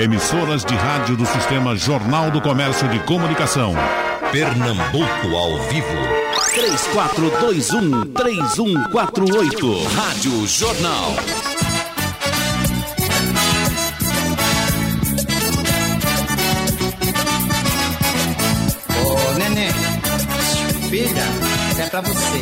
Emissoras de rádio do Sistema Jornal do Comércio de Comunicação. Pernambuco ao vivo. 3421-3148. Rádio Jornal. Ô, neném, filha, isso é pra você,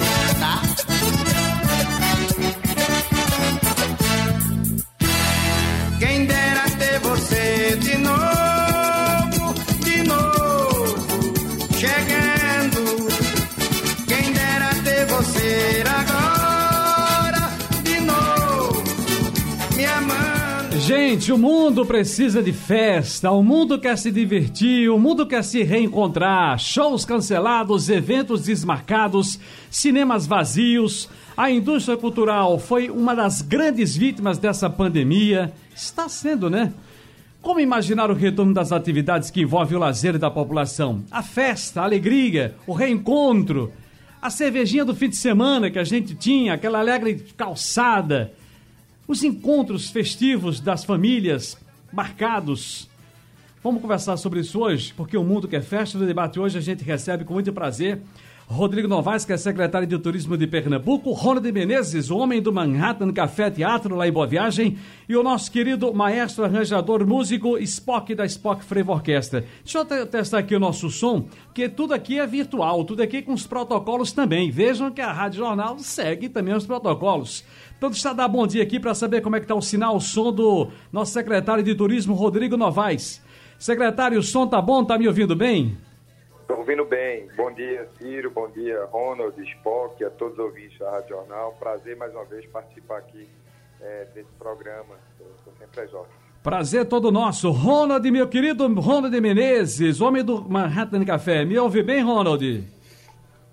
Gente, o mundo precisa de festa, o mundo quer se divertir, o mundo quer se reencontrar. Shows cancelados, eventos desmarcados, cinemas vazios. A indústria cultural foi uma das grandes vítimas dessa pandemia. Está sendo, né? Como imaginar o retorno das atividades que envolvem o lazer da população? A festa, a alegria, o reencontro, a cervejinha do fim de semana que a gente tinha, aquela alegre calçada, os encontros festivos das famílias marcados. Vamos conversar sobre isso hoje, porque o mundo quer festa. No debate hoje a gente recebe com muito prazer Rodrigo Novaes, que é secretário de Turismo de Pernambuco, Ronald Menezes, o homem do Manhattan Café Teatro lá em Boa Viagem, e o nosso querido maestro arranjador músico Spock da Spock Frevo Orquestra. Deixa eu te- testar aqui o nosso som, porque tudo aqui é virtual, tudo aqui com os protocolos também. Vejam que a Rádio Jornal segue também os protocolos. Então deixa eu dar bom dia aqui para saber como é que está o sinal, o som do nosso secretário de Turismo, Rodrigo Novaes. Secretário, o som tá bom? Tá me ouvindo bem? Estou ouvindo bem. Bom dia, Ciro. Bom dia, Ronald, Spock, a todos os ouvintes da Rádio Jornal. Prazer mais uma vez participar aqui eh, desse programa. Estou sempre às ordens. Prazer todo nosso. Ronald, meu querido Ronald Menezes, homem do Manhattan Café. Me ouve bem, Ronald?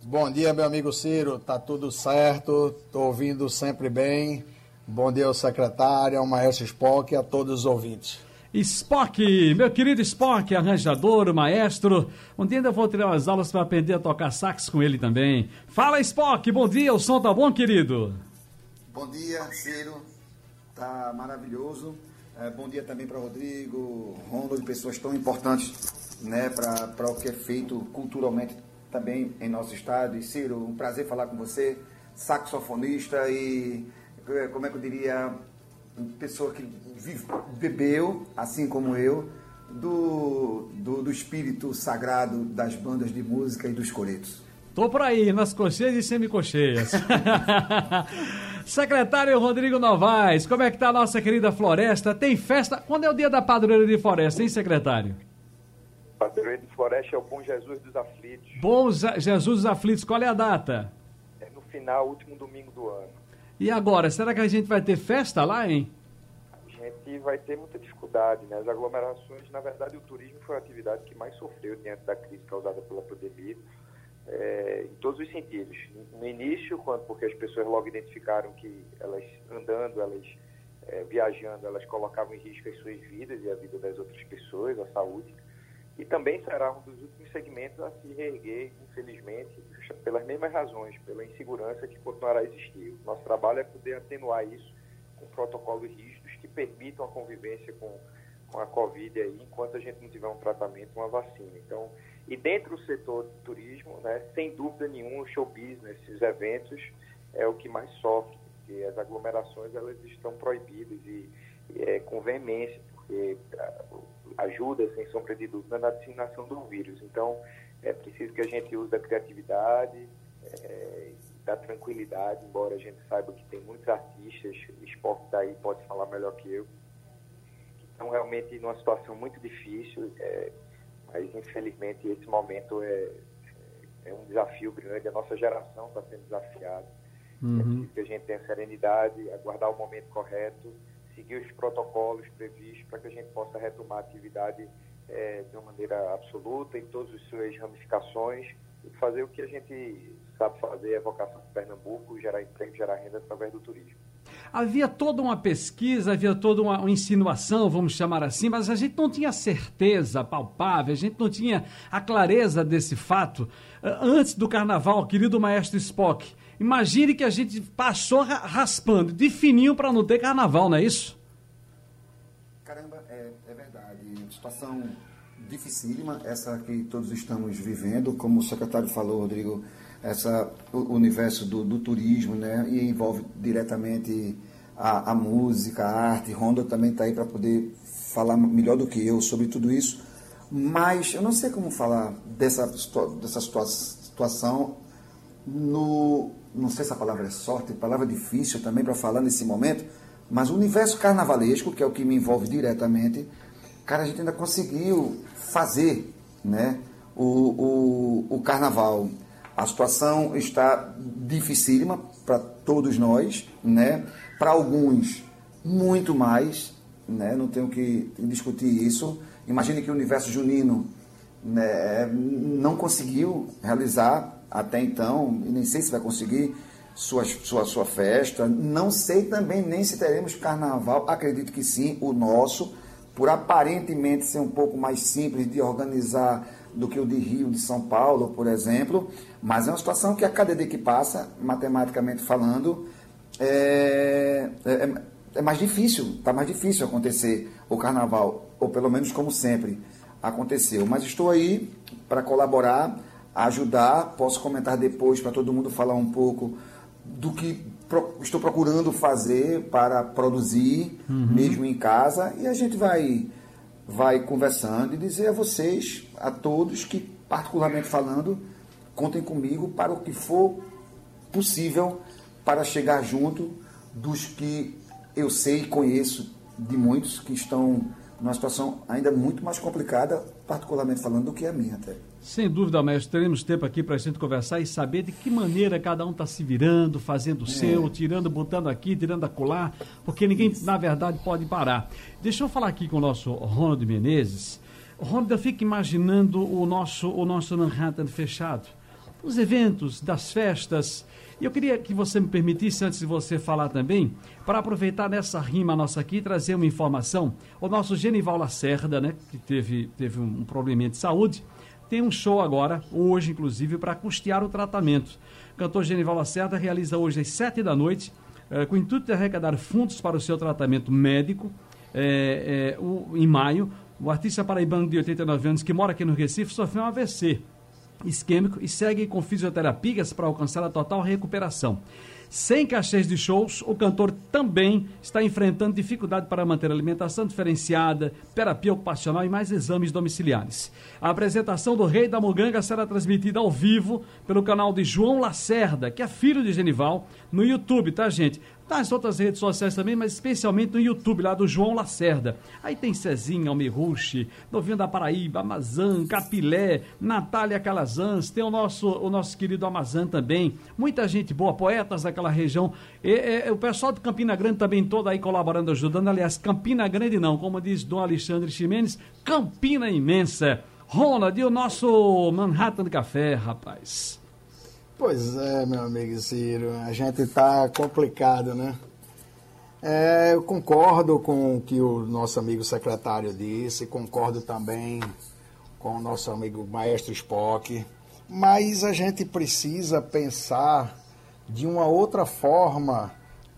Bom dia, meu amigo Ciro. Tá tudo certo? Tô ouvindo sempre bem. Bom dia ao secretário, ao maestro Spock e a todos os ouvintes. Spock, meu querido Spock, arranjador, maestro. Um dia ainda vou tirar umas aulas para aprender a tocar sax com ele também. Fala, Spock, bom dia, o som tá bom, querido? Bom dia, Ciro. Tá maravilhoso. É, bom dia também para Rodrigo, Rondo, pessoas tão importantes né, para o que é feito culturalmente também em nosso estado. E Ciro, um prazer falar com você, saxofonista e, eh, como é que eu diria, pessoa que vive- bebeu, assim como eu, do, do, do espírito sagrado das bandas de música e dos coretos. Tô por aí, nas cocheias e semicocheias. Secretário Rodrigo Novaes, como é que tá a nossa querida floresta? Tem festa? Quando é o dia da padroeira de floresta, hein, secretário? Padroeiro de Floresta é o Bom Jesus dos Aflitos. Bom Jesus dos Aflitos, qual é a data? É no final, último domingo do ano. E agora, será que a gente vai ter festa lá, hein? A gente vai ter muita dificuldade, né? As aglomerações, na verdade, o turismo foi a atividade que mais sofreu diante da crise causada pela pandemia, eh, em todos os sentidos. No início, quando, porque as pessoas logo identificaram que elas andando, elas eh, viajando, elas colocavam em risco as suas vidas e a vida das outras pessoas, a saúde. E também será um dos últimos segmentos a se reerguer, infelizmente, pelas mesmas razões, pela insegurança que continuará a existir. O nosso trabalho é poder atenuar isso com protocolos rígidos que permitam a convivência com, com a Covid aí, enquanto a gente não tiver um tratamento, uma vacina. Então, e dentro do setor do turismo, né, sem dúvida nenhuma, o show business, esses eventos, é o que mais sofre, porque as aglomerações elas estão proibidas e, e é com veemência, porque ajuda, sem sombra de dúvida, na disseminação do vírus. Então, é preciso que a gente use da criatividade, é, da tranquilidade, embora a gente saiba que tem muitos artistas, esporte daí pode falar melhor que eu, que estão realmente numa situação muito difícil, é, mas infelizmente esse momento é, é um desafio grande, a nossa geração está sendo desafiada. É preciso que a gente tenha serenidade, aguardar o momento correto, seguir os protocolos previstos para que a gente possa retomar a atividade eh, de uma maneira absoluta, em todas as suas ramificações, e fazer o que a gente sabe fazer, a vocação de Pernambuco, gerar emprego, gerar renda através do turismo. Havia toda uma pesquisa, havia toda uma, uma insinuação, vamos chamar assim, mas a gente não tinha certeza palpável, a gente não tinha a clareza desse fato eh, antes do carnaval, querido maestro Spock. Imagine que a gente passou ra- raspando de fininho para não ter carnaval, não é isso? Caramba, é, É, é verdade. Situação dificílima, essa que todos estamos vivendo, como o secretário falou, Rodrigo, essa, o universo do, do turismo, né? E envolve diretamente a, a música, a arte. Honda também está aí para poder falar melhor do que eu sobre tudo isso. Mas eu não sei como falar dessa, dessa situação no. Não sei se a palavra é sorte, palavra difícil também para falar nesse momento, mas o universo carnavalesco, que é o que me envolve diretamente, cara, a gente ainda conseguiu fazer né, o, o, o carnaval. A situação está dificílima para todos nós, né? para alguns muito mais, né? não tenho que discutir isso. Imagine que o universo junino né, não conseguiu realizar até então, e nem sei se vai conseguir sua, sua, sua festa. Não sei também nem se teremos carnaval, acredito que sim, o nosso, por aparentemente ser um pouco mais simples de organizar do que o de Rio, de São Paulo, por exemplo, mas é uma situação que a cada dia que passa, matematicamente falando, é, é, é mais difícil, está mais difícil acontecer o carnaval, ou pelo menos como sempre aconteceu. Mas estou aí para colaborar, ajudar, posso comentar depois para todo mundo falar um pouco do que pro, estou procurando fazer para produzir, uhum. mesmo em casa, e a gente vai, vai conversando e dizer a vocês, a todos, que particularmente falando, contem comigo para o que for possível para chegar junto dos que eu sei e conheço de muitos que estão numa situação ainda muito mais complicada, particularmente falando, do que a minha até. Sem dúvida, mestre, teremos tempo aqui para a gente conversar e saber de que maneira cada um está se virando, fazendo o é. seu, tirando, botando aqui, tirando acolá, porque ninguém, Isso. na verdade, pode parar. Deixa eu falar aqui com o nosso Ronald Menezes. Ronald, eu fico imaginando o nosso, o nosso Manhattan fechado. Os eventos, das festas, e eu queria que você me permitisse, antes de você falar também, para aproveitar nessa rima nossa aqui, trazer uma informação. O nosso Genival Lacerda, né, que teve, teve um probleminha de saúde, tem um show agora, hoje inclusive, para custear o tratamento. O cantor Genival Lacerda realiza hoje às sete da noite, eh, com o intuito de arrecadar fundos para o seu tratamento médico, eh, eh, o, em maio. O artista paraibano de 89 anos, que mora aqui no Recife, sofreu um AVC isquêmico e segue com fisioterapias para alcançar a total recuperação. Sem cachês de shows, o cantor também está enfrentando dificuldade para manter alimentação diferenciada, terapia ocupacional e mais exames domiciliares. A apresentação do Rei da Muganga será transmitida ao vivo pelo canal de João Lacerda, que é filho de Genival, no YouTube, tá, gente? nas outras redes sociais também, mas especialmente no YouTube, lá do João Lacerda. Aí tem Cezinha, Almirruche, Novinho da Paraíba, Amazã, Capilé, Natália Calazans, tem o nosso, o nosso querido Amazã também. Muita gente boa, poetas região. E, e, o pessoal de Campina Grande também todo aí colaborando, ajudando. Aliás, Campina Grande não, como diz Dom Alexandre Ximenes, Campina Imensa. Ronald, e o nosso Manhattan Café, rapaz? Pois é, meu amigo Ciro, a gente está complicado, né? É, eu concordo com o que o nosso amigo secretário disse, concordo também com o nosso amigo maestro Spock, mas a gente precisa pensar de uma outra forma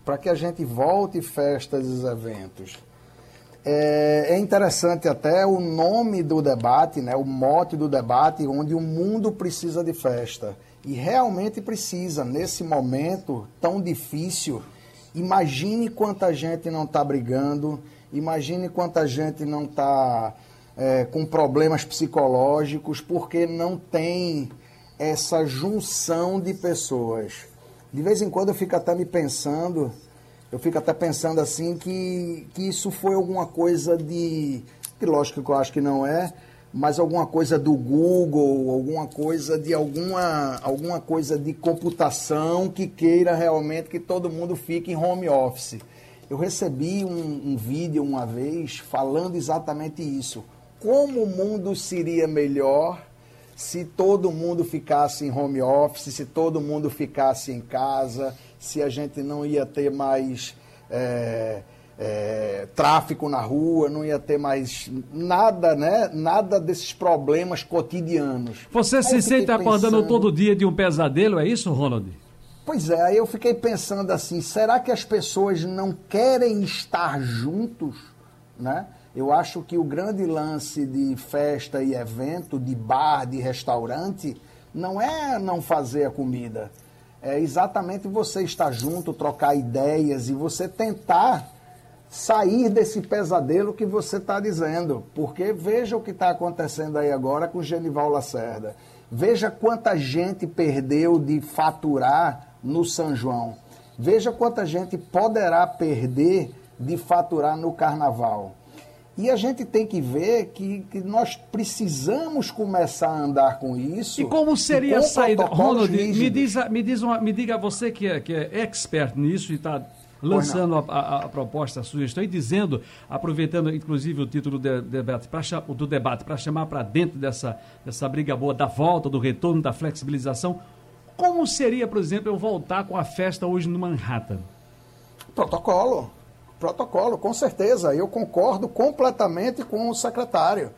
para que a gente volte festas e eventos. É, é, interessante até o nome do debate, né, o mote do debate, onde o mundo precisa de festa. E realmente precisa, nesse momento tão difícil. Imagine quanta gente não está brigando, imagine quanta gente não está é, com problemas psicológicos, porque não tem essa junção de pessoas. De vez em quando eu fico até me pensando, eu fico até pensando assim que, que isso foi alguma coisa de. Que lógico que eu acho que não é, mas alguma coisa do Google, alguma coisa de alguma, alguma coisa de computação que queira realmente que todo mundo fique em home office. Eu recebi um, um vídeo uma vez falando exatamente isso. Como o mundo seria melhor se todo mundo ficasse em home office, se todo mundo ficasse em casa, se a gente não ia ter mais. É, é, tráfico na rua, não ia ter mais nada, né? Nada desses problemas cotidianos. Você se sente acordando todo dia de um pesadelo, é isso, Ronald? Pois é, aí eu fiquei pensando assim, será que as pessoas não querem estar juntos, né? Eu acho que o grande lance de festa e evento, de bar, de restaurante, não é não fazer a comida. É exatamente você estar junto, trocar ideias e você tentar sair desse pesadelo que você está dizendo. Porque veja o que está acontecendo aí agora com o Genival Lacerda. Veja quanta gente perdeu de faturar no São João. Veja quanta gente poderá perder de faturar no carnaval. E a gente tem que ver que, que nós precisamos começar a andar com isso. E como seria a saída? Ronald, me, diz, me, diz uma, me diga você que é, que é expert nisso e está lançando a, a, a, proposta, a sugestão e dizendo, aproveitando inclusive o título do debate para do debate para chamar para dentro dessa, dessa briga boa da volta, do retorno, da flexibilização, como seria, por exemplo, eu voltar com a festa hoje no Manhattan? Protocolo. Protocolo, com certeza. Eu concordo completamente com o secretário.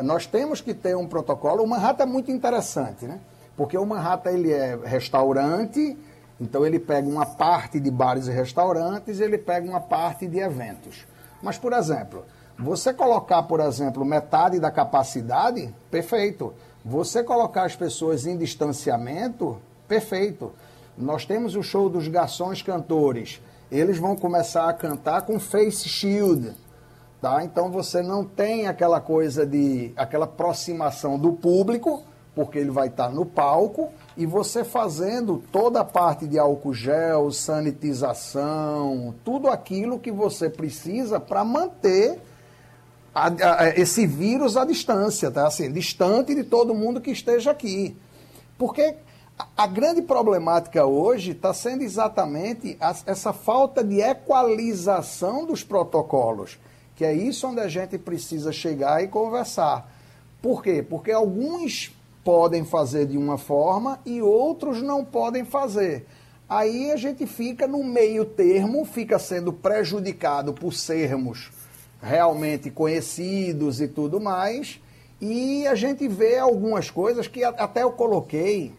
Nós temos que ter um protocolo. O Manhattan é muito interessante, né? Porque o Manhattan ele é restaurante, então ele pega uma parte de bares e restaurantes, ele pega uma parte de eventos. Mas, por exemplo, você colocar, por exemplo, metade da capacidade, perfeito. Você colocar as pessoas em distanciamento, perfeito. Nós temos o show dos garçons cantores eles vão começar a cantar com face shield. Tá? Então você não tem aquela coisa de aquela aproximação do público, porque ele vai estar no palco e você fazendo toda a parte de álcool gel, sanitização, tudo aquilo que você precisa para manter a, a, esse vírus à distância, tá? Assim, distante de todo mundo que esteja aqui. Porque a grande problemática hoje está sendo exatamente essa falta de equalização dos protocolos, que é isso onde a gente precisa chegar e conversar. Por quê? Porque alguns podem fazer de uma forma e outros não podem fazer. Aí a gente fica no meio termo, fica sendo prejudicado por sermos realmente conhecidos e tudo mais, e a gente vê algumas coisas que até eu coloquei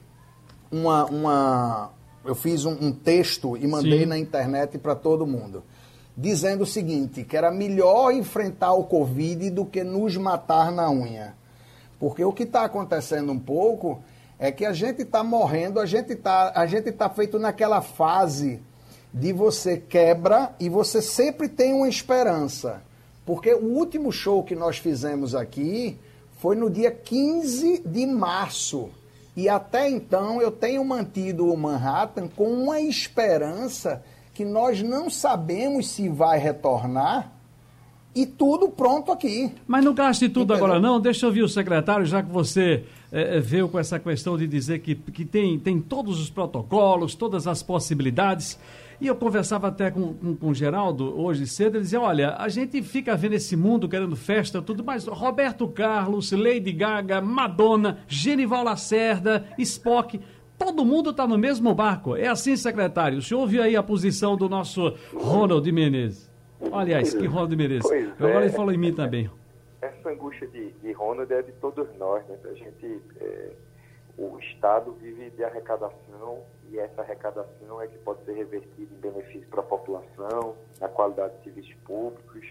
uma, uma eu fiz um, um texto e mandei Sim. na internet para todo mundo, dizendo o seguinte, que era melhor enfrentar o Covid do que nos matar na unha. Porque o que está acontecendo um pouco é que a gente está morrendo, a gente está a gente tá feito naquela fase de você quebra e você sempre tem uma esperança. Porque o último show que nós fizemos aqui foi no dia 15 de março. E até então eu tenho mantido o Manhattan com uma esperança que nós não sabemos se vai retornar e tudo pronto aqui. Mas não gaste tudo Entendeu? agora não, deixa eu ouvir o secretário, já que você é, veio com essa questão de dizer que, que tem, tem todos os protocolos, todas as possibilidades. E eu conversava até com, com, com o Geraldo hoje cedo, ele dizia, olha, a gente fica vendo esse mundo querendo festa, tudo, mas Roberto Carlos, Lady Gaga, Madonna, Genival Lacerda, Spock, todo mundo está no mesmo barco. É assim, secretário. O senhor ouviu aí a posição do nosso Ronald Menezes? Aliás, que Ronald Menezes. Agora é. ele falou em mim também. Essa angústia de, de Ronald é de todos nós, né? A gente... É o Estado vive de arrecadação e essa arrecadação é que pode ser revertida em benefício para a população, na qualidade de serviços públicos.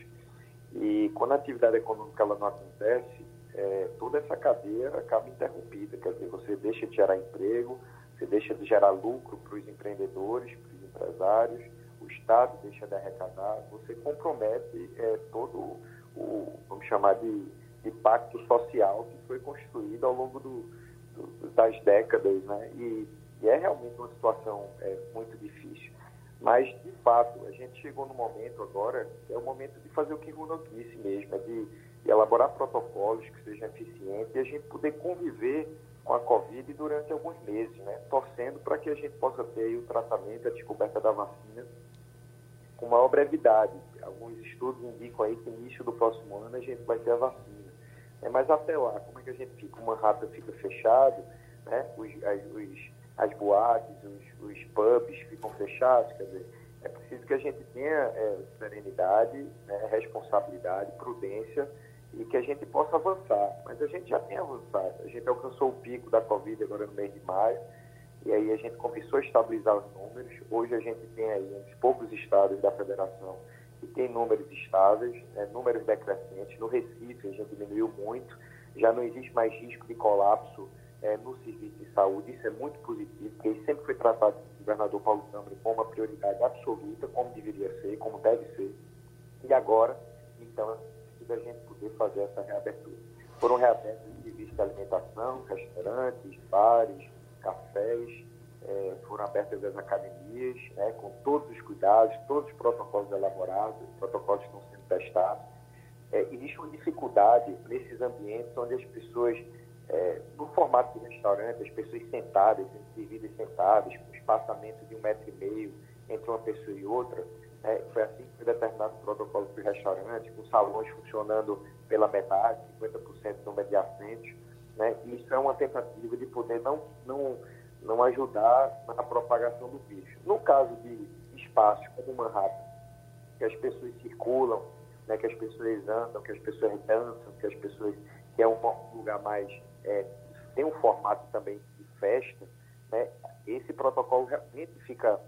E quando a atividade econômica ela não acontece, é, toda essa cadeia acaba interrompida. Quer dizer, você deixa de gerar emprego, você deixa de gerar lucro para os empreendedores, para os empresários, o Estado deixa de arrecadar, você compromete é, todo o, vamos chamar de, de pacto social que foi construído ao longo do, das décadas, né? E, é realmente uma situação é, muito difícil. Mas, de fato, a gente chegou no momento agora, é o momento de fazer o que o Ronald disse mesmo, é de, de elaborar protocolos que sejam eficientes e a gente poder conviver com a Covid durante alguns meses, né? Torcendo para que a gente possa ter o tratamento, a descoberta da vacina com maior brevidade. Alguns estudos indicam aí que no início do próximo ano a gente vai ter a vacina. É, mas até lá, como é que a gente fica? O Manhattan fica fechado, né? os, as, os, as boates, os, os pubs ficam fechados, quer dizer, é preciso que a gente tenha é, serenidade, né? responsabilidade, prudência e que a gente possa avançar. Mas a gente já tem avançado. A gente alcançou o pico da Covid agora no mês de maio, e aí a gente começou a estabilizar os números. Hoje a gente tem aí uns poucos estados da federação e tem números estáveis, né, números decrescentes. No Recife, a gente diminuiu muito, já não existe mais risco de colapso é, no serviço de saúde. Isso é muito positivo, porque isso sempre foi tratado pelo governador Paulo Câmara como uma prioridade absoluta, como deveria ser, como deve ser. E agora, então, é da gente poder fazer essa reabertura. Foram reabertos serviços de alimentação, restaurantes, bares, cafés, é, foram abertas as academias, né, com todos os cuidados, todos os protocolos elaborados, os protocolos estão sendo testados. É, existe uma dificuldade nesses ambientes onde as pessoas, é, no formato de restaurante, as pessoas sentadas, servidas sentadas, com espaçamento de um metro e meio entre uma pessoa e outra, né, foi assim que foi determinado o protocolo para os restaurantes, com salões funcionando pela metade, 50% não mediacentos. Né, isso é uma tentativa de poder não, não não ajudar na propagação do vírus. No caso de espaços como Manhattan, que as pessoas circulam, né, que as pessoas andam, que as pessoas dançam, que as pessoas que é um lugar mais é, tem um formato também de festa, né, esse protocolo realmente fica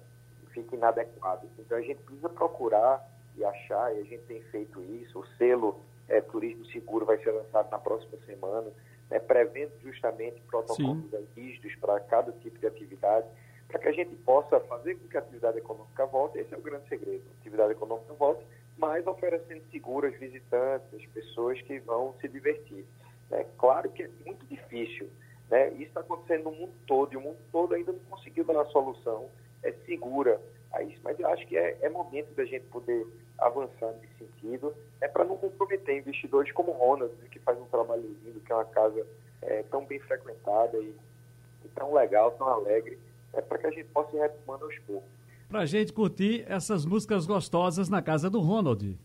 fica inadequado. Então a gente precisa procurar e achar, e a gente tem feito isso. O selo é, Turismo Seguro vai ser lançado na próxima semana né, prevendo justamente protocolos rígidos para cada tipo de atividade, para que a gente possa fazer com que a atividade econômica volte. Esse é o grande segredo: a atividade econômica volte, mas oferecendo seguro aos visitantes, às pessoas que vão se divertir. É claro que é muito difícil. Né? Isso está acontecendo no mundo todo e o mundo todo ainda não conseguiu dar uma solução é, segura a isso. Mas eu acho que é, é momento da gente poder avançar nesse sentido, é para não comprometer investidores como Ronald, né, que faz um trabalho lindo, que é uma casa é, tão bem frequentada e, e, tão legal, tão alegre, é para que a gente possa ir retomando aos poucos. Para a gente curtir essas músicas gostosas na casa do Ronald.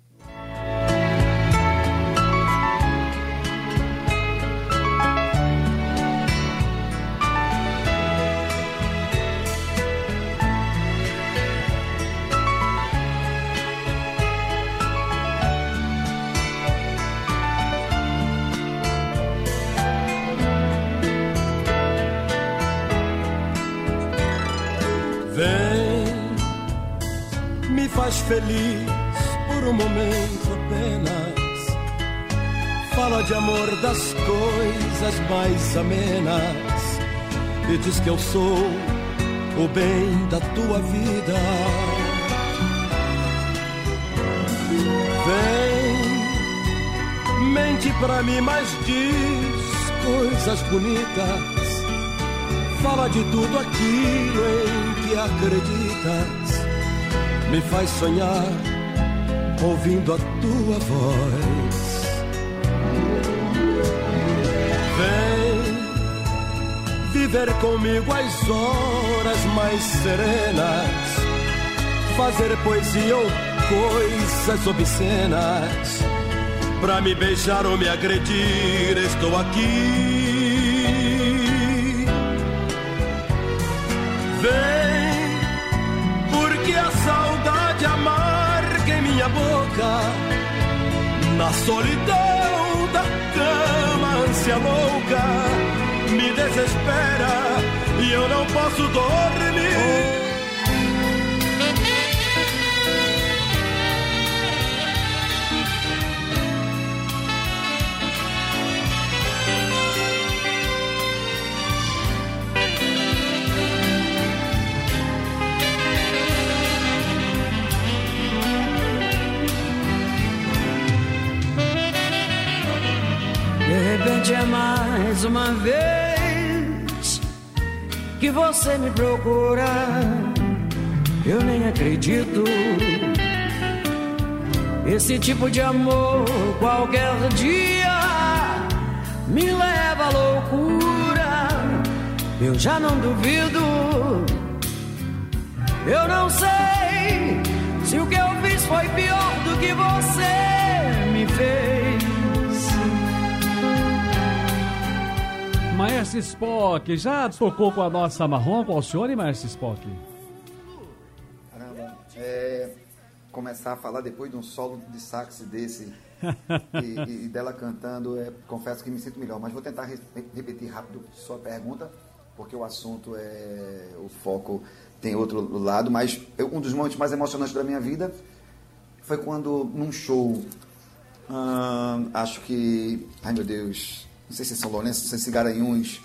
Amor das coisas mais amenas e diz que eu sou o bem da tua vida. Vem, mente pra mim, mas diz coisas bonitas. Fala de tudo aquilo em que acreditas me faz sonhar ouvindo a tua voz. Vem viver comigo as horas mais serenas, fazer poesia ou coisas obscenas. Pra me beijar ou me agredir, estou aqui. Vem minha boca na solidão ânsia louca me desespera e eu não posso dormir. Repente é mais uma vez que você me procura. Eu nem acredito. Esse tipo de amor qualquer dia me leva à loucura. Eu já não duvido. Eu não sei se o que eu fiz foi pior do que você me fez. Maestro Spock, já tocou com a nossa marrom com o senhor, Maestro Spock? Caramba, é, começar a falar depois de um solo de sax desse e, e, dela cantando, é, confesso que me sinto melhor, mas vou tentar re repetir rápido sua pergunta, porque o assunto é. o foco tem outro lado, mas eu, um dos momentos mais emocionantes da minha vida foi quando num show, hum, acho que, ai meu Deus, não sei se é São Lourenço, não sei se é Garanhuns,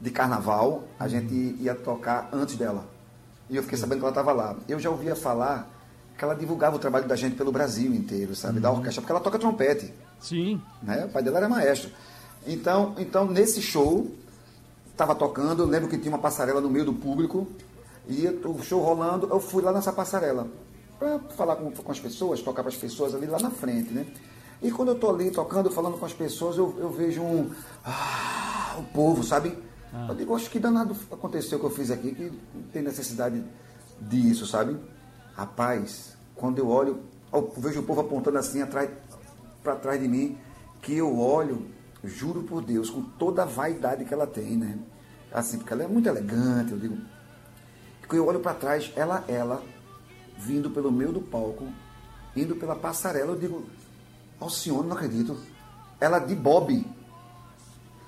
de carnaval, a gente ia tocar antes dela. E eu fiquei sabendo que ela estava lá. Eu já ouvia falar que ela divulgava o trabalho da gente pelo Brasil inteiro, sabe? Da orquestra, porque ela toca trompete. Sim. Né? O pai dela era maestro. Então, então nesse show, estava tocando, eu lembro que tinha uma passarela no meio do público, e o show rolando, eu fui lá nessa passarela para falar com, com as pessoas, tocar para as pessoas ali lá na frente, né? E quando eu tô ali tocando, falando com as pessoas, eu, eu vejo um. Ah, o povo, sabe? Ah. Eu digo, acho que danado aconteceu o que eu fiz aqui, que tem necessidade disso, sabe? Rapaz, quando eu olho, eu vejo o povo apontando assim atrás, para trás de mim, que eu olho, juro por Deus, com toda a vaidade que ela tem, né? Assim, porque ela é muito elegante, eu digo. Quando eu olho para trás, ela, ela, vindo pelo meio do palco, indo pela passarela, eu digo, ao senhor, não acredito. Ela de Bob.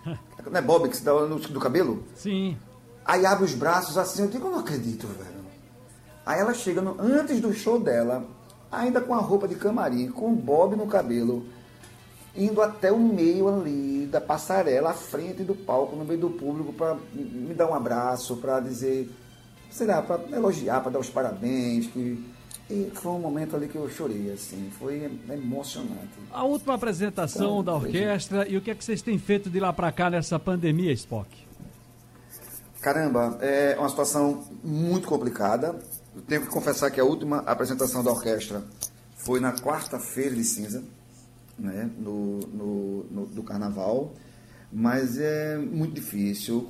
Não é Bob que se dá no do cabelo? Sim. Aí abre os braços assim, eu digo, eu não acredito, velho. Aí ela chega no, antes do show dela, ainda com a roupa de camarim, com o Bob no cabelo, indo até o meio ali da passarela, à frente do palco, no meio do público, para me dar um abraço, para dizer, será, para elogiar, para dar os parabéns, que e foi um momento ali que eu chorei, assim, foi emocionante. A última apresentação então, da orquestra e o que é que vocês têm feito de lá para cá nessa pandemia, Spock? Caramba, é uma situação muito complicada. Eu tenho que confessar que a última apresentação da orquestra foi na quarta-feira de cinza, né, no, no, no, do carnaval, mas é muito difícil.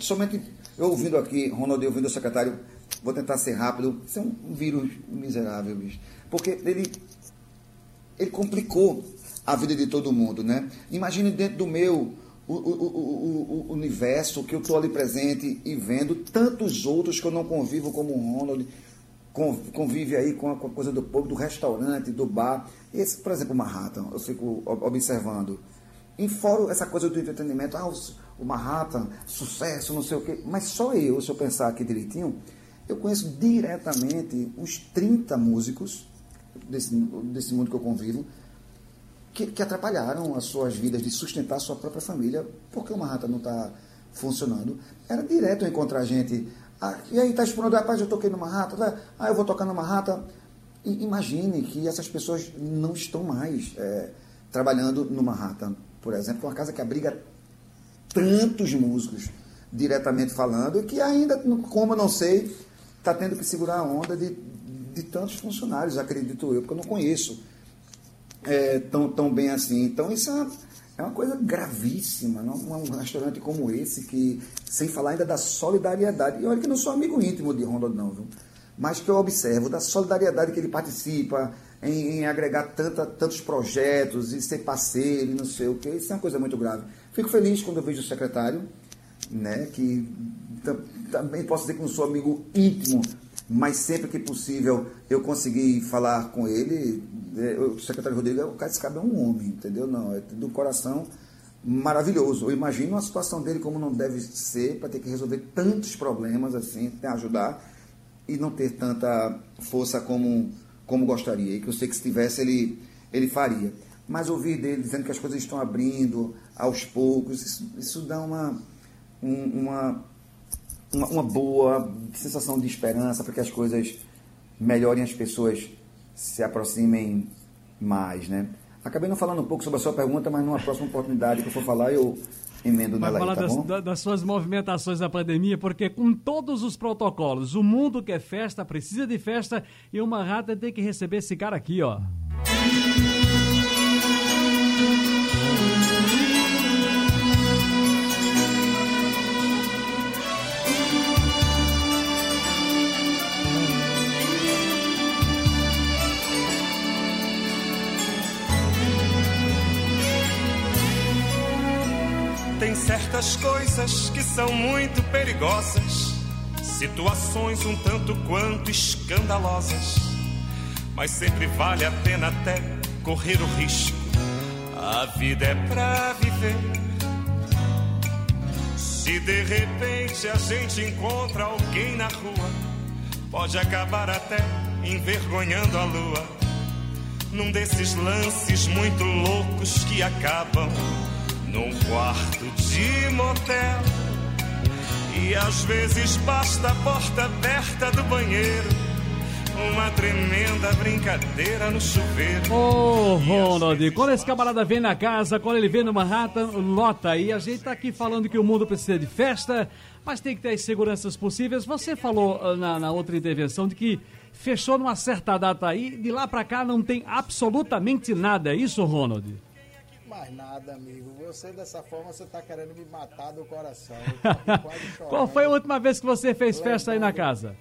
Somente eu ouvindo aqui, Ronald ouvindo o secretário Vou tentar ser rápido. Isso é um vírus miserável, bicho. Porque ele, ele complicou a vida de todo mundo, né? Imagine dentro do meu o, o, o, o universo que eu estou ali presente e vendo tantos outros que eu não convivo como o Ronald, convive aí com a, com a coisa do povo, do restaurante, do bar. Esse, por exemplo, o Manhattan, eu fico observando. Em fora essa coisa do entretenimento, ah, o Manhattan, sucesso, não sei o quê. Mas só eu, se eu pensar aqui direitinho, eu conheço diretamente uns 30 músicos desse, desse mundo que eu convivo que, que atrapalharam as suas vidas de sustentar a sua própria família porque o Manhattan não está funcionando. Era direto encontrar gente. Ah, e aí, tá expondo, rapaz, eu toquei no Manhattan, né? ah, eu vou tocar no Manhattan. E imagine que essas pessoas não estão mais é, trabalhando no Manhattan, por exemplo, uma casa que abriga tantos músicos diretamente falando, e que ainda, como eu não sei, está tendo que segurar a onda de, de tantos funcionários, acredito eu, porque eu não conheço é, tão, tão bem assim. Então, isso é, é uma coisa gravíssima. Não? Um restaurante como esse, que sem falar ainda da solidariedade. E olha que não sou amigo íntimo de Ronald, não, viu? mas que eu observo da solidariedade que ele participa em, em agregar tanta, tantos projetos e ser parceiro não sei o que. Isso é uma coisa muito grave. Fico feliz quando eu vejo o secretário, né, que também posso dizer que não sou amigo íntimo, mas sempre que possível eu consegui falar com ele. É, o secretário Rodrigo, o cara cabe é um homem, entendeu? Não, é do coração maravilhoso. Eu imagino a situação dele como não deve ser para ter que resolver tantos problemas assim, ajudar e não ter tanta força como, como gostaria. E que eu sei que se tivesse ele, ele faria. Mas ouvir dele dizendo que as coisas estão abrindo aos poucos, isso, isso dá uma, um, uma uma, uma boa sensação de esperança para que as coisas melhorem, as pessoas se aproximem mais, né? Acabei não falando um pouco sobre a sua pergunta, mas numa próxima oportunidade que eu for falar, eu emendo Vai nela falar aí, tá das, das, suas movimentações da pandemia, porque com todos os protocolos, o mundo quer festa, precisa de festa, e uma rata tem que receber esse cara aqui, ó. Certas coisas que são muito perigosas, situações um tanto quanto escandalosas, mas sempre vale a pena até correr o risco. A vida é pra viver. Se de repente a gente encontra alguém na rua, pode acabar até envergonhando a lua. num desses lances muito loucos que acabam num quarto de motel. E às vezes basta a porta aberta do banheiro, uma tremenda brincadeira no chuveiro. Ô, Ronald, quando esse camarada vem na casa, quando ele vem no Manhattan, lota. E a gente tá aqui falando que o mundo precisa de festa, mas tem que ter as seguranças possíveis. Você falou ah, na, na outra intervenção de que fechou numa certa data aí, de lá pra cá não tem absolutamente nada. É isso, Ronald? Mais nada, amigo. Você dessa forma você tá querendo me matar do coração. Qual foi a última vez que você fez festa aí na casa?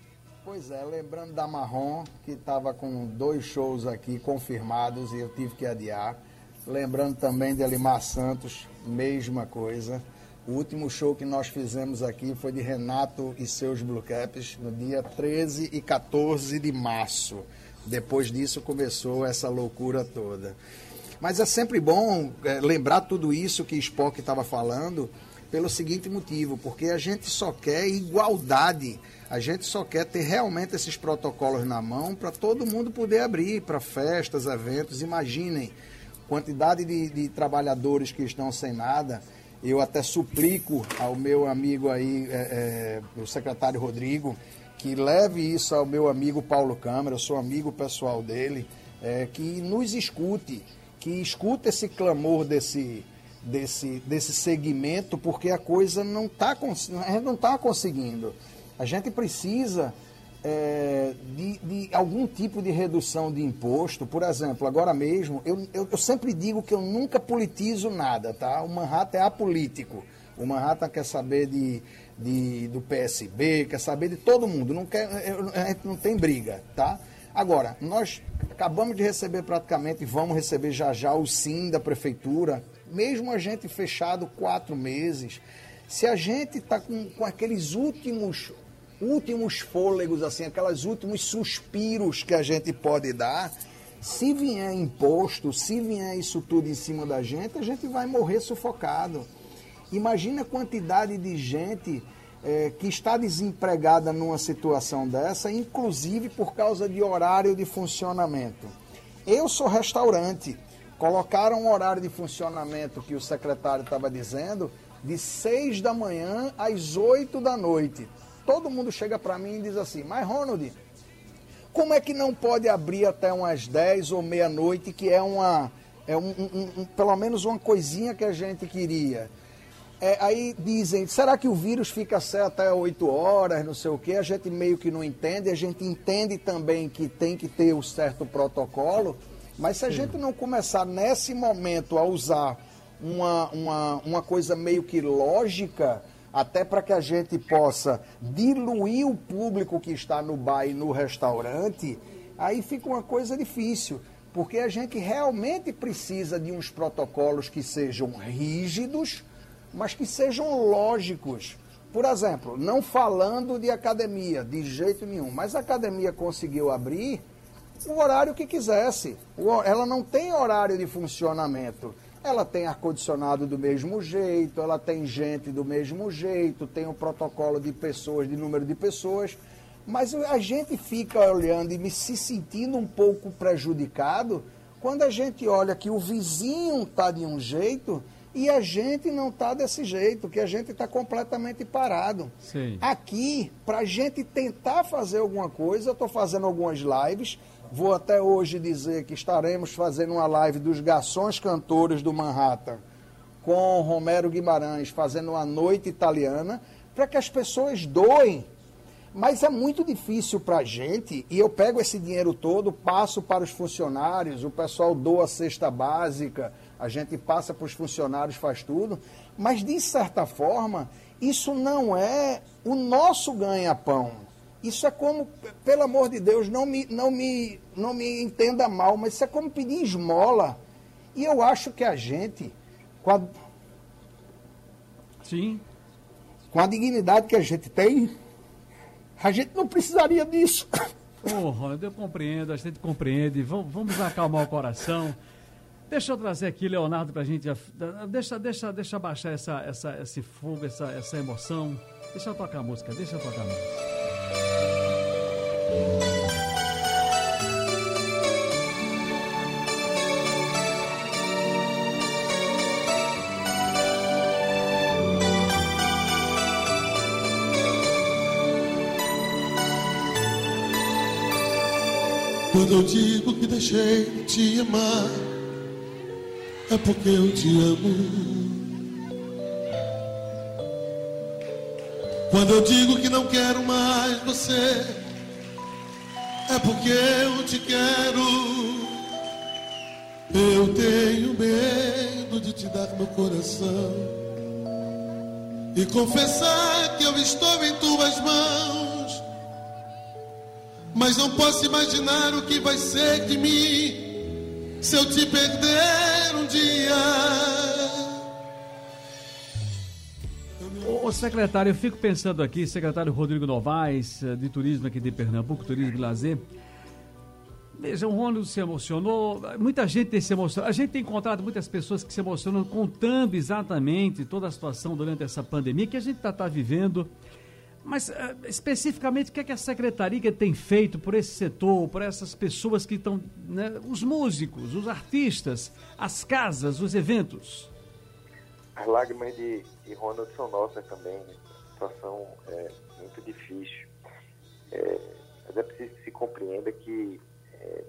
Pois é, lembrando da Marrom, que estava com dois shows aqui confirmados e eu tive que adiar. Lembrando também de Elimar Santos, mesma coisa. O último show que nós fizemos aqui foi de Renato e seus Blue Caps no dia 13 e 14 de março. Depois disso começou essa loucura toda. Mas é sempre bom é, lembrar tudo isso que Spock estava falando pelo seguinte motivo, porque a gente só quer igualdade, a gente só quer ter realmente esses protocolos na mão para todo mundo poder abrir para festas, eventos. Imaginem quantidade de, de trabalhadores que estão sem nada. Eu até suplico ao meu amigo aí, é, é, o secretário Rodrigo, que leve isso ao meu amigo Paulo Câmara, eu sou amigo pessoal dele, é, que nos escute, que escute esse clamor desse, desse, desse segmento, porque a coisa não está não está conseguindo. A gente precisa é, de, de, algum tipo de redução de imposto. Por exemplo, agora mesmo, eu, eu, eu, sempre digo que eu nunca politizo nada, tá? O Manhattan é apolítico. O Manhattan quer saber de, de, do PSB, quer saber de todo mundo. Não quer, a gente não tem briga, tá? Agora, nós acabamos de receber praticamente, vamos receber já já o sim da prefeitura, mesmo a gente fechado quatro meses, se a gente está com, com aqueles últimos últimos fôlegos, assim, aqueles últimos suspiros que a gente pode dar, se vier imposto, se vier isso tudo em cima da gente, a gente vai morrer sufocado. Imagina a quantidade de gente é, que está desempregada numa situação dessa, inclusive por causa de horário de funcionamento. Eu sou restaurante. Colocaram um horário de funcionamento que o secretário estava dizendo de 6 da manhã às 8 da noite todo mundo chega para mim e diz assim: Mas Ronald, como é que não pode abrir até umas 10 ou meia-noite, que é uma. É um, um, um, pelo menos uma coisinha que a gente queria. É, aí dizem, será que o vírus fica certo até 8 horas, não sei o quê? A gente meio que não entende, a gente entende também que tem que ter o certo protocolo, mas se a Sim. gente não começar nesse momento a usar uma, uma, uma coisa meio que lógica, até para que a gente possa diluir o público que está no bar e no restaurante, aí fica uma coisa difícil, porque a gente realmente precisa de uns protocolos que sejam rígidos, mas que sejam lógicos. Por exemplo, não falando de academia, de jeito nenhum, mas a academia conseguiu abrir o horário que quisesse. Ela não tem horário de funcionamento. Ela tem ar-condicionado do mesmo jeito, ela tem gente do mesmo jeito, tem o um protocolo de pessoas, de número de pessoas, mas a gente fica olhando e se sentindo um pouco prejudicado quando a gente olha que o vizinho está de um jeito e a gente não está desse jeito, que a gente está completamente parado. Sim. Aqui, para a gente tentar fazer alguma coisa, eu estou fazendo algumas lives Vou até hoje dizer que estaremos fazendo uma live dos garçons cantores do Manhattan com Romero Guimarães, fazendo uma noite italiana, para que as pessoas doem. Mas é muito difícil para a gente, e eu pego esse dinheiro todo, passo para os funcionários, o pessoal doa a cesta básica, a gente passa para os funcionários, faz tudo, mas de certa forma, isso não é o nosso ganha-pão isso é como, pelo amor de Deus, não me, não me, não me entenda mal, mas isso é como pedir esmola. E eu acho que a gente, com a, Sim. com a dignidade que a gente tem, a gente não precisaria disso. Oh, eu compreendo, a gente compreende. Vamos, vamos acalmar o coração. Deixa eu trazer aqui, Leonardo, para a gente. Deixa, deixa, deixa baixar essa, essa, esse fogo, essa, essa emoção. Deixa eu tocar a música, deixa eu tocar a música. Quando eu digo que deixei de te amar, é porque eu te amo. Quando eu digo que não quero mais você, é porque eu te quero. Eu tenho medo de te dar meu coração e confessar que eu estou em tuas mãos. Mas não posso imaginar o que vai ser de mim se eu te perder um dia. Ô, secretário, eu fico pensando aqui, secretário Rodrigo Novaes, eh, de Turismo aqui de Pernambuco, Turismo e Lazer. Veja, o Rômulo se emocionou, muita gente se emocionou. A gente tem encontrado muitas pessoas que se emocionam contando exatamente toda a situação durante essa pandemia que a gente está tá vivendo. Mas, uh, especificamente, o que, é que a secretaria tem feito por esse setor, por essas pessoas que estão, né, os músicos, os artistas, as casas, os eventos? As lágrimas de, de Ronald são nossas também. Né? A situação é muito difícil. É, mas é preciso que se compreenda que é,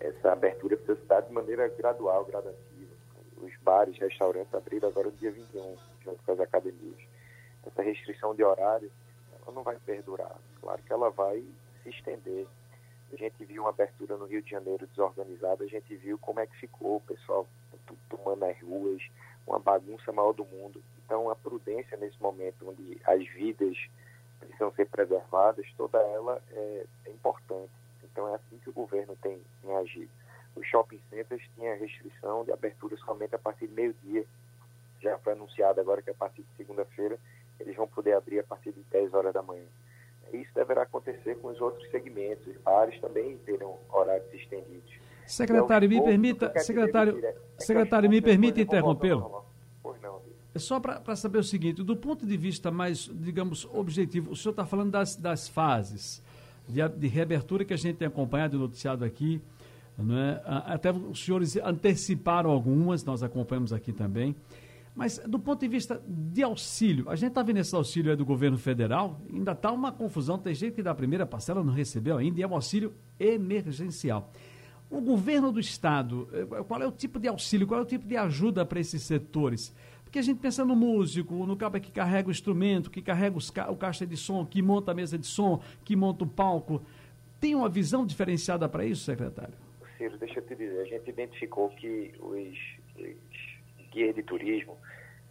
essa abertura precisa se dar de maneira gradual, gradativa. Os bares, restaurantes abriram agora no dia 21, junto com as academias. Essa restrição de horário ela não vai perdurar. Claro que ela vai se estender. A gente viu uma abertura no Rio de Janeiro desorganizada, a gente viu como é que ficou o pessoal tomando as ruas, uma bagunça maior do mundo. Então, a prudência nesse momento onde as vidas precisam ser preservadas, toda ela é, é importante. Então, é assim que o governo tem, tem agido. Os shopping centers tinham restrição de abertura somente a partir de meio-dia. Já foi anunciado agora que a partir de segunda-feira eles vão poder abrir a partir de 10 horas da manhã. Isso deverá acontecer com os outros segmentos. Os bares também terão horários estendidos. Secretário, me permita, secretário, secretário, me permita interrompê-lo. É só para saber o seguinte, do ponto de vista mais, digamos, objetivo, o senhor está falando das, das fases de, de, reabertura que a gente tem acompanhado e noticiado aqui, não é? até os senhores anteciparam algumas, nós acompanhamos aqui também, mas do ponto de vista de auxílio, a gente está vendo esse auxílio do governo federal, ainda está uma confusão, tem gente que da primeira parcela não recebeu ainda, e é um auxílio emergencial. O governo do Estado, eh, qual é o tipo de auxílio, qual é o tipo de ajuda para esses setores? Porque a gente pensa no músico, no cara que carrega o instrumento, que carrega os, o caixa de som, que monta a mesa de som, que monta o palco. Tem uma visão diferenciada para isso, secretário? Ciro, deixa eu te dizer, a gente identificou que os, os guias de turismo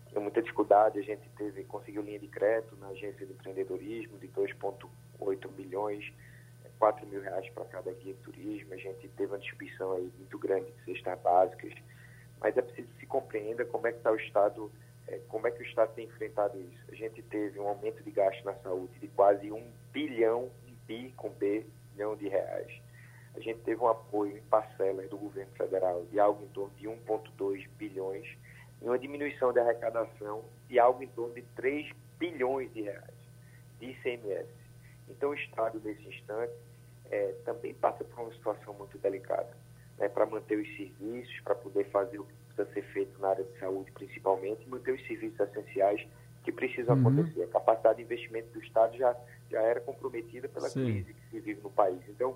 tinham muita dificuldade, a gente teve, conseguiu linha de crédito na agência de empreendedorismo de 2,8 milhões 4 mil reais para cada guia de turismo, a gente teve uma distribuição aí muito grande de cestas básicas, mas é preciso que se compreenda como é que está o Estado, é, como é que o Estado tem enfrentado isso. A gente teve um aumento de gasto na saúde de quase um bilhão, de bi com B, bilhão de reais. A gente teve um apoio em parcelas do governo federal de algo em torno de 1,2 bilhões e uma diminuição da arrecadação de algo em torno de 3 bilhões de reais de ICMS. Então, o Estado, nesse instante, é, também passa por uma situação muito delicada. Né, para manter os serviços, para poder fazer o que precisa ser feito na área de saúde, principalmente, e manter os serviços essenciais que precisam uhum. acontecer. A capacidade de investimento do Estado já, já era comprometida pela Sim. crise que se vive no país. Então,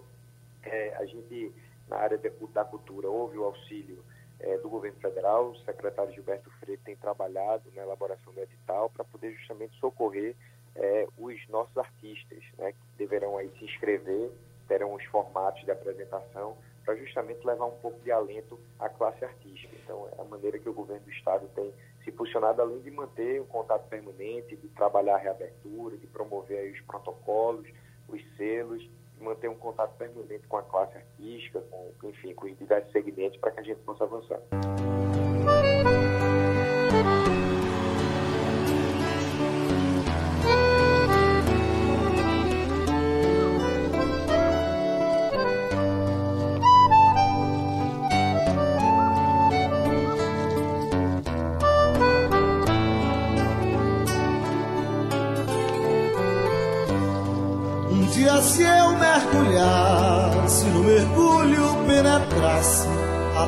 é, a gente, na área da cultura, houve o auxílio é, do governo federal, o secretário Gilberto Freire tem trabalhado na elaboração do edital para poder justamente socorrer é, os nossos artistas, né, que deverão aí se inscrever terão os formatos de apresentação para justamente levar um pouco de alento à classe artística. Então, é a maneira que o governo do Estado tem se posicionado, além de manter um contato permanente, de trabalhar a reabertura, de promover os protocolos, os selos, manter um contato permanente com a classe artística, com, enfim, com os diversos segmentos, para que a gente possa avançar.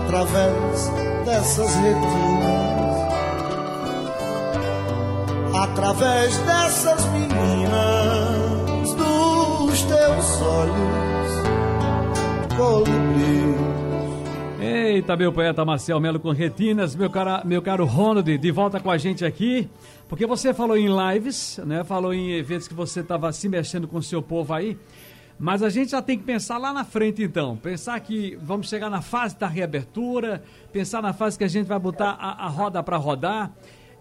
Através dessas retinas, através dessas meninas dos teus olhos, colibris. Eita, meu poeta Marcel Melo com retinas, meu, cara, meu caro Ronald, de volta com a gente aqui, porque você falou em lives, né? Falou em eventos que você estava se mexendo com o seu povo aí, mas a gente já tem que pensar lá na frente então, pensar que vamos chegar na fase da reabertura, pensar na fase que a gente vai botar a, a roda para rodar,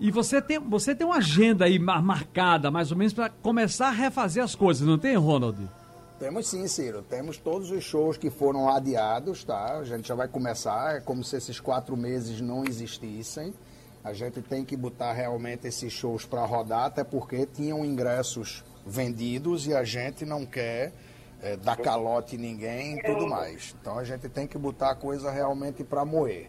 e você tem, você tem uma agenda aí marcada, mais ou menos, para começar a refazer as coisas, não tem, Ronald? Temos sim, Ciro. Temos todos os shows que foram adiados, tá? A gente já vai começar, é como se esses quatro meses não existissem. A gente tem que botar realmente esses shows para rodar, até porque tinham ingressos vendidos e a gente não quer é, dar calote em ninguém e tudo mais. Então a gente tem que botar a coisa realmente para moer.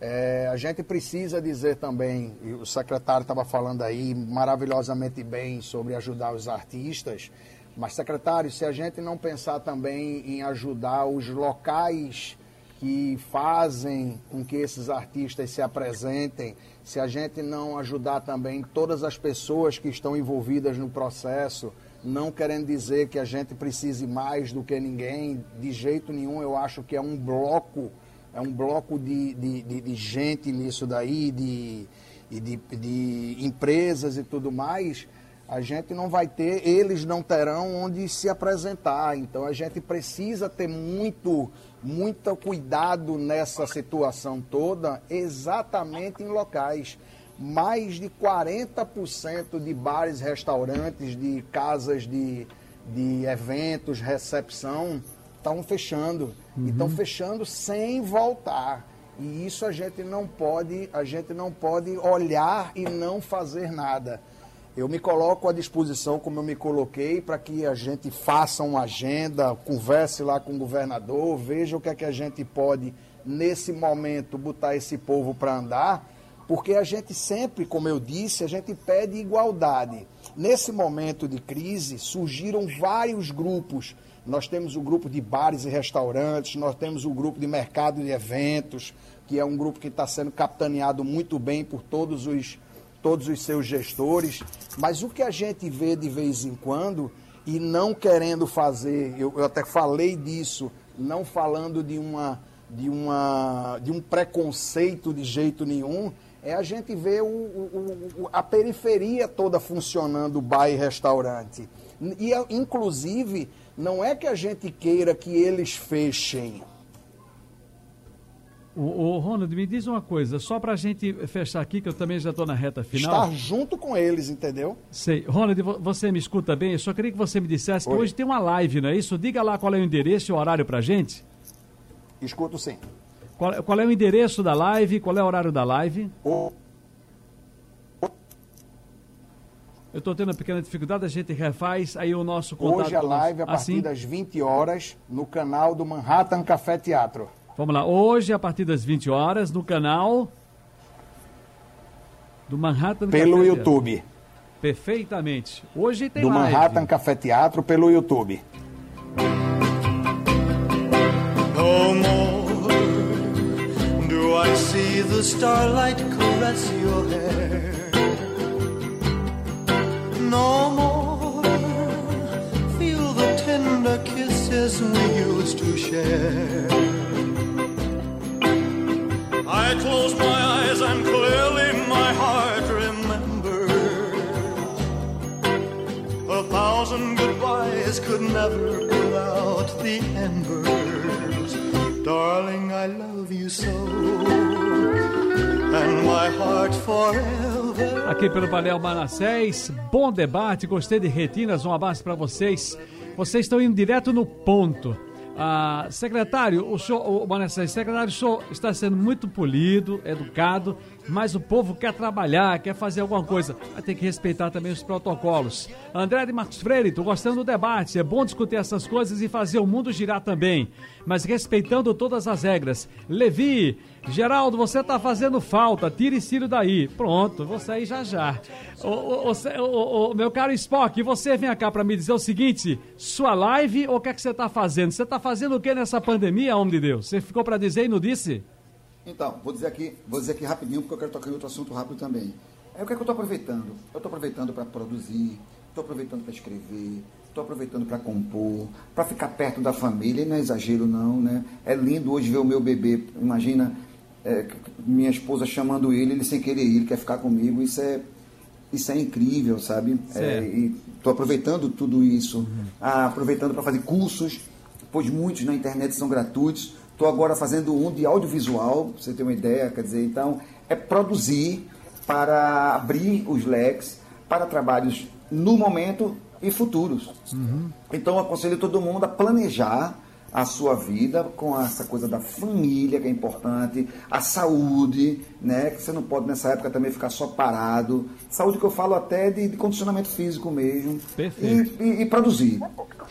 É, a gente precisa dizer também, e o secretário estava falando aí maravilhosamente bem sobre ajudar os artistas, mas, secretário, se a gente não pensar também em ajudar os locais que fazem com que esses artistas se apresentem, se a gente não ajudar também todas as pessoas que estão envolvidas no processo, não querendo dizer que a gente precise mais do que ninguém, de jeito nenhum, eu acho que é um bloco, é um bloco de, de, de, de gente nisso daí, de, de, de empresas e tudo mais, a gente não vai ter, eles não terão onde se apresentar. Então a gente precisa ter muito, muito cuidado nessa situação toda, exatamente em locais. Mais de 40% de bares, restaurantes, de casas de, de eventos, recepção, estão fechando. Uhum. E estão fechando sem voltar. E isso a gente não pode, a gente não pode olhar e não fazer nada. Eu me coloco à disposição, como eu me coloquei, para que a gente faça uma agenda, converse lá com o governador, veja o que é que a gente pode, nesse momento, botar esse povo para andar, porque a gente sempre, como eu disse, a gente pede igualdade. Nesse momento de crise, surgiram vários grupos. Nós temos o grupo de bares e restaurantes, nós temos o grupo de mercado de eventos, que é um grupo que está sendo capitaneado muito bem por todos os todos os seus gestores, mas o que a gente vê de vez em quando, e não querendo fazer, eu, eu até falei disso, não falando de, uma, de, uma, de um preconceito de jeito nenhum, é a gente ver o, o, o, a periferia toda funcionando, bar e restaurante. E, inclusive, não é que a gente queira que eles fechem, o, Ronald, me diz uma coisa, só para a gente fechar aqui, que eu também já estou na reta final. Estar junto com eles, entendeu? Sei. Ronald, você me escuta bem? Eu só queria que você me dissesse Oi. que hoje tem uma live, não é isso? Diga lá qual é o endereço e o horário para gente. Escuto sim. Qual, qual, é o endereço da live? Qual é o horário da live? Eu estou tendo uma pequena dificuldade, a gente refaz aí o nosso contato. Hoje a live a partir assim? das 20 horas no canal do Manhattan Café Teatro. Vamos lá, hoje a partir das 20 horas no canal do Manhattan Pelo Café YouTube. Teatro. Perfeitamente. Hoje tem Do live. Manhattan Café Teatro pelo YouTube. No more do I see the starlight caress your hair. No more feel the tender kisses we used to share. I close my eyes and clearly my heart remembers a thousand goodbyes could never put out the embers. Darling, I love you so. Aqui pelo painel Manassés, bom debate, gostei de retinas, um abraço para vocês. Vocês estão indo direto no ponto. Ah, secretário, o senhor, o, Manassés, secretário, o senhor está sendo muito polido, educado, mas o povo quer trabalhar, quer fazer alguma coisa. Vai ter que respeitar também os protocolos. André de Marcos Freire, estou gostando do debate. É bom discutir essas coisas e fazer o mundo girar também, mas respeitando todas as regras. Levi, Geraldo, você está fazendo falta. Tire Ciro daí. Pronto, vou sair já já. Meu caro Spock, você vem cá para me dizer o seguinte: sua live ou o que é que você está fazendo? Você está fazendo o que nessa pandemia, homem de Deus? Você ficou para dizer e não disse? Então, vou dizer aqui, vou dizer aqui rapidinho, porque eu quero tocar em outro assunto rápido também. É o que, é que eu estou aproveitando? Eu estou aproveitando para produzir, estou aproveitando para escrever, estou aproveitando para compor, para ficar perto da família, e não é exagero não, né? É lindo hoje ver o meu bebê, imagina é, minha esposa chamando ele, ele sem querer ir, ele quer ficar comigo, isso é, isso é incrível, sabe? É, e estou aproveitando tudo isso, uhum. ah, aproveitando para fazer cursos, pois muitos na internet são gratuitos, estou agora fazendo um de audiovisual, pra você ter uma ideia, quer dizer, então, é produzir para abrir os leques para trabalhos no momento e futuros. Uhum. Então, eu aconselho todo mundo a planejar a sua vida com essa coisa da família, que é importante, a saúde, né? Que você não pode nessa época também ficar só parado. Saúde que eu falo até de, de condicionamento físico mesmo. Perfeito. E, e, e produzir.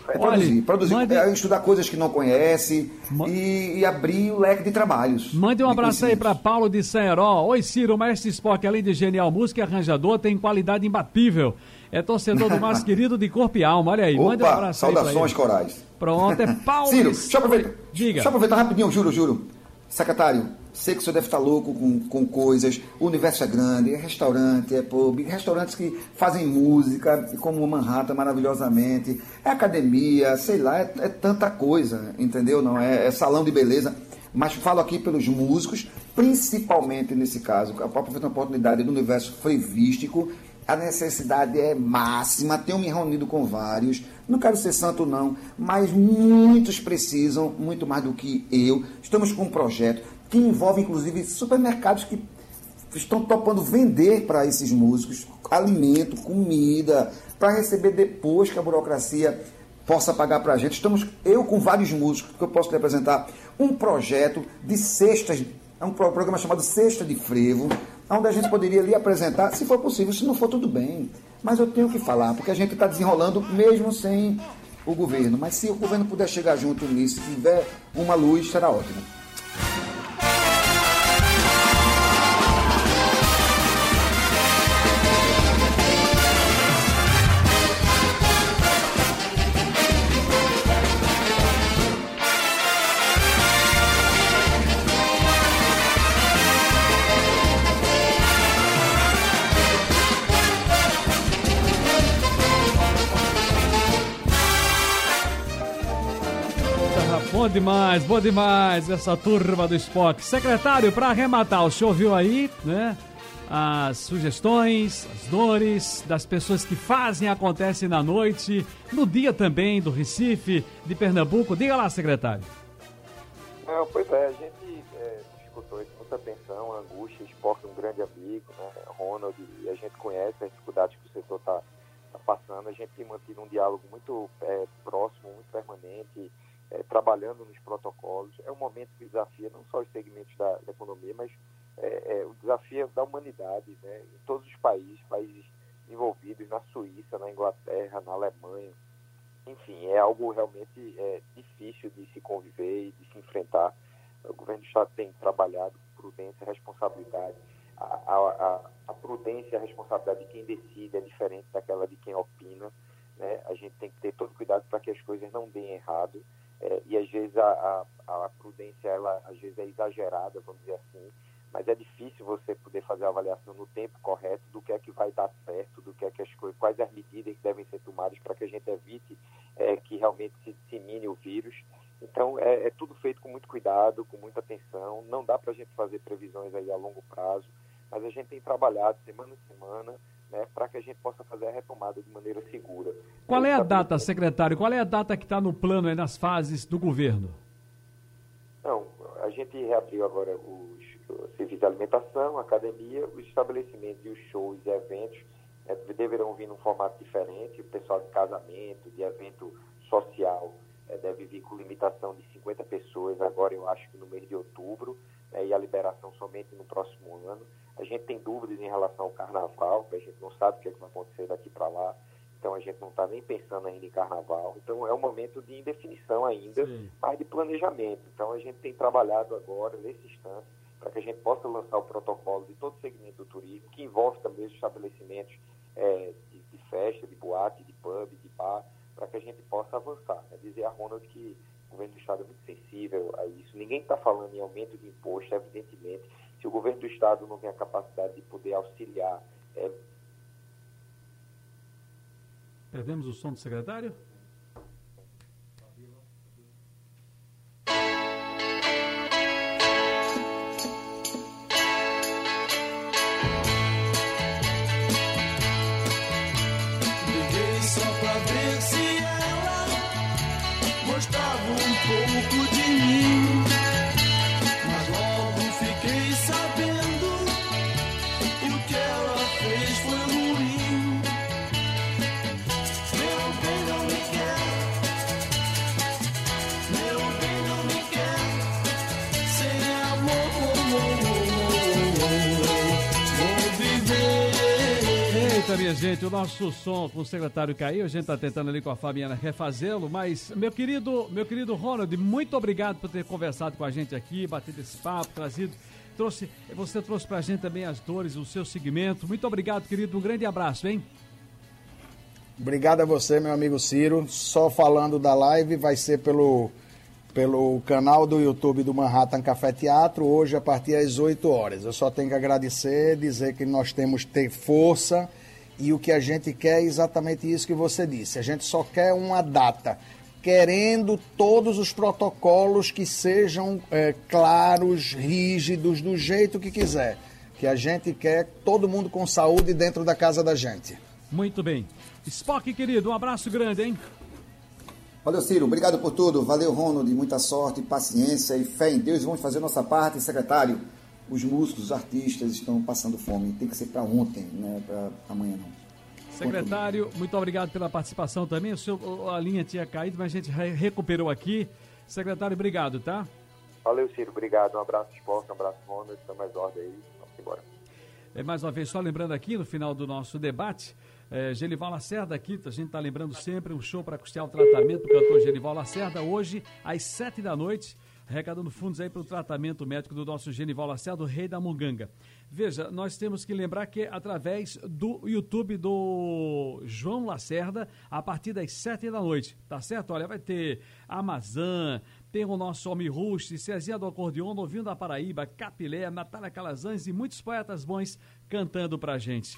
É produzir, Olha, produzir mande... é estudar coisas que não conhece e, e, abrir o leque de trabalhos. Mande um abraço aí para Paulo de Sanheró. Oi, Ciro, mestre Spock, além de genial música e arranjador, tem qualidade imbatível. É torcedor do mais querido de corpo e alma. Olha aí, Opa, mande um abraço saudações aí corais. Pronto, é Paulo. Ciro, deixa eu aproveitar. Diga. Deixa eu aproveitar rapidinho, juro, juro. Secretário, sei que o senhor deve estar louco com, com coisas. O universo é grande, é restaurante, é pub, restaurantes que fazem música, como o Manhattan maravilhosamente, é academia, sei lá, é, é tanta coisa, entendeu? Não é, é, salão de beleza. Mas falo aqui pelos músicos, principalmente nesse caso, aproveitando a oportunidade do universo frevístico, a necessidade é máxima. Tenho me reunido com vários. Não quero ser santo, não, mas muitos precisam, muito mais do que eu. Estamos com um projeto que envolve, inclusive, supermercados que estão topando vender para esses músicos alimento, comida, para receber depois que a burocracia possa pagar para a gente. Estamos, eu com vários músicos, que eu posso lhe apresentar um projeto de cestas, é um programa chamado Cesta de Frevo, onde a gente poderia lhe apresentar, se for possível, se não for tudo bem. Mas eu tenho que falar, porque a gente está desenrolando mesmo sem o governo. Mas se o governo puder chegar junto nisso, tiver uma luz, será ótimo. Demais, bom demais essa turma do Spock. Secretário, para arrematar, o senhor viu aí, né? As sugestões, as dores das pessoas que fazem acontecem na noite, no dia também do Recife, de Pernambuco. Diga lá, secretário. Não, pois é, a gente é, escutou isso muita atenção, angústia, Spock é um grande amigo, né? Ronald, e a gente conhece as dificuldades que o setor está tá passando. A gente tem mantido um diálogo muito é, próximo, muito permanente é, trabalhando nos protocolos. É um momento que desafia não só os segmentos da, da economia, mas é, é, o desafio da humanidade né, em todos os países, países envolvidos, na Suíça, na Inglaterra, na Alemanha. Enfim, é algo realmente é, difícil de se conviver e de se enfrentar. O governo do Estado tem trabalhado com prudência e responsabilidade. A, a, a, prudência e a responsabilidade de quem decide é diferente daquela de quem opina. Né? A gente tem que ter todo cuidado para que as coisas não deem errado. É, e às vezes a, a, a, prudência ela às vezes é exagerada, vamos dizer assim, mas é difícil você poder fazer a avaliação no tempo correto do que é que vai dar certo, do que é que as coisas, quais as medidas que devem ser tomadas para que a gente evite é, que realmente se dissemine o vírus. Então é, é tudo feito com muito cuidado, com muita atenção. Não dá para a gente fazer previsões aí a longo prazo, mas a gente tem trabalhado semana a semana né, para que a gente possa fazer a retomada de maneira segura. Qual é a data, secretário? Qual é a data que está no plano aí nas fases do governo? Não, a gente reabriu agora os, serviços de alimentação, academia, os estabelecimentos e os shows e eventos né, deverão vir num formato diferente. O pessoal de casamento, de evento social, é, deve vir com limitação de 50 pessoas agora, eu acho que no mês de outubro, né, e a liberação somente no próximo ano. A gente tem dúvidas em relação ao carnaval, que a gente não sabe o que, é que vai acontecer daqui para lá. Então a gente não está nem pensando ainda em carnaval. Então é um momento de indefinição ainda, Sim. mas de planejamento. Então a gente tem trabalhado agora, nesse instante, para que a gente possa lançar o protocolo de todo o segmento do turismo, que envolve também os estabelecimentos é, de, de, festa, de boate, de pub, de bar, para que a gente possa avançar. Né? Dizer a Ronald que o governo do Estado é muito sensível a isso. Ninguém está falando em aumento de imposto, evidentemente se o governo do Estado não tem a capacidade de poder auxiliar. É... Perdemos o som do secretário? O nosso som com o secretário caiu, a gente está tentando ali com a Fabiana refazê-lo, mas meu querido, meu querido Ronald, muito obrigado por ter conversado com a gente aqui, batido esse papo, trazido, trouxe, você trouxe pra gente também as dores, o seu segmento. Muito obrigado, querido, um grande abraço, hein? Obrigado a você, meu amigo Ciro. Só falando da live, vai ser pelo, pelo canal do YouTube do Manhattan Café Teatro, hoje a partir das 8 horas. Eu só tenho que agradecer, dizer que nós temos que ter força e o que a gente quer é exatamente isso que você disse. A gente só quer uma data, querendo todos os protocolos que sejam é, claros, rígidos, do jeito que quiser. Que a gente quer todo mundo com saúde dentro da casa da gente. Muito bem. Spock, querido, um abraço grande, hein? Valeu, Ciro. Obrigado por tudo. Valeu, Ronald. Muita sorte, paciência e fé em Deus. Vamos fazer nossa parte. Secretário, os músicos, os artistas estão passando fome. Tem que ser para ontem, né? Para amanhã não. Secretário, muito obrigado pela participação também. O seu, a linha tinha caído, mas a gente recuperou aqui. Secretário, obrigado, tá? Valeu, Ciro. Obrigado. Um abraço, esporte, um abraço, Ronald. Estamos mais ordem aí. Vamos embora. É, mais uma vez, só lembrando aqui, no final do nosso debate, é, Genival Lacerda aqui, a gente está lembrando sempre um show para custear o tratamento do cantor Genival Lacerda, hoje, às sete da noite, arrecadando fundos aí para o tratamento médico do nosso Genival Lacerda, rei da Munganga. Veja, nós temos que lembrar que através do YouTube do João Lacerda, a partir das sete da noite, tá certo? Olha, vai ter Amazã, tem o nosso Homem Rush, Cezinha do Acordeon, Novinho da Paraíba, Capilé, Natália Calazans e muitos poetas bons cantando pra gente.